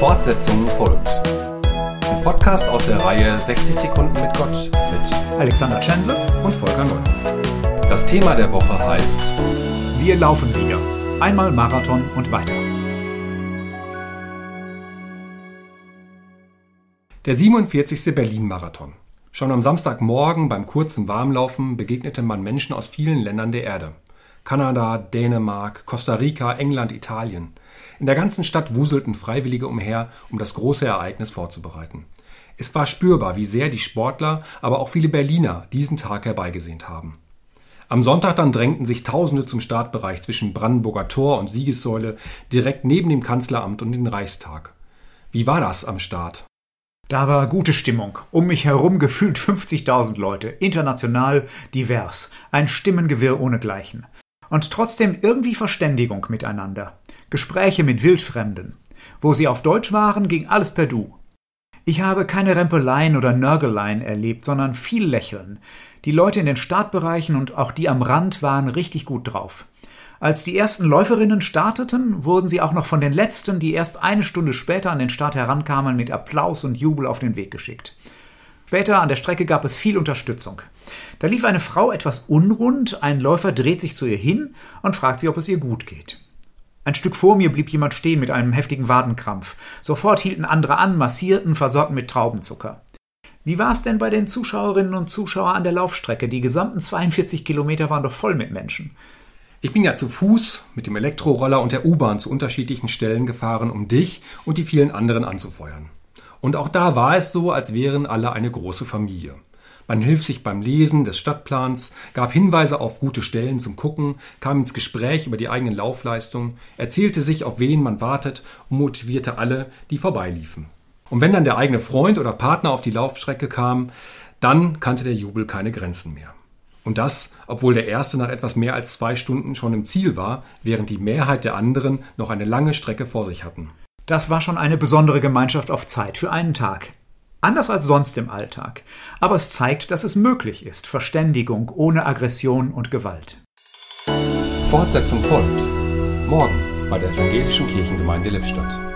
Fortsetzung folgt. Ein Podcast aus der Reihe 60 Sekunden mit Gott mit Alexander Tschense und Volker Neuhoff. Das Thema der Woche heißt Wir laufen wieder. Einmal Marathon und weiter. Der 47. Berlin-Marathon. Schon am Samstagmorgen beim kurzen Warmlaufen begegnete man Menschen aus vielen Ländern der Erde. Kanada, Dänemark, Costa Rica, England, Italien. In der ganzen Stadt wuselten Freiwillige umher, um das große Ereignis vorzubereiten. Es war spürbar, wie sehr die Sportler, aber auch viele Berliner diesen Tag herbeigesehnt haben. Am Sonntag dann drängten sich Tausende zum Startbereich zwischen Brandenburger Tor und Siegessäule, direkt neben dem Kanzleramt und dem Reichstag. Wie war das am Start? Da war gute Stimmung. Um mich herum gefühlt 50.000 Leute. International, divers. Ein Stimmengewirr ohnegleichen und trotzdem irgendwie Verständigung miteinander. Gespräche mit Wildfremden. Wo sie auf Deutsch waren, ging alles per Du. Ich habe keine Rempeleien oder Nörgeleien erlebt, sondern viel Lächeln. Die Leute in den Startbereichen und auch die am Rand waren richtig gut drauf. Als die ersten Läuferinnen starteten, wurden sie auch noch von den letzten, die erst eine Stunde später an den Start herankamen, mit Applaus und Jubel auf den Weg geschickt. Später an der Strecke gab es viel Unterstützung. Da lief eine Frau etwas unrund, ein Läufer dreht sich zu ihr hin und fragt sie, ob es ihr gut geht. Ein Stück vor mir blieb jemand stehen mit einem heftigen Wadenkrampf. Sofort hielten andere an, massierten, versorgten mit Traubenzucker. Wie war es denn bei den Zuschauerinnen und Zuschauern an der Laufstrecke? Die gesamten 42 Kilometer waren doch voll mit Menschen. Ich bin ja zu Fuß mit dem Elektroroller und der U-Bahn zu unterschiedlichen Stellen gefahren, um dich und die vielen anderen anzufeuern. Und auch da war es so, als wären alle eine große Familie. Man hilft sich beim Lesen des Stadtplans, gab Hinweise auf gute Stellen zum Gucken, kam ins Gespräch über die eigenen Laufleistungen, erzählte sich, auf wen man wartet und motivierte alle, die vorbeiliefen. Und wenn dann der eigene Freund oder Partner auf die Laufstrecke kam, dann kannte der Jubel keine Grenzen mehr. Und das, obwohl der erste nach etwas mehr als zwei Stunden schon im Ziel war, während die Mehrheit der anderen noch eine lange Strecke vor sich hatten. Das war schon eine besondere Gemeinschaft auf Zeit für einen Tag. Anders als sonst im Alltag. Aber es zeigt, dass es möglich ist, Verständigung ohne Aggression und Gewalt. Fortsetzung folgt. Morgen bei der Evangelischen Kirchengemeinde Lippstadt.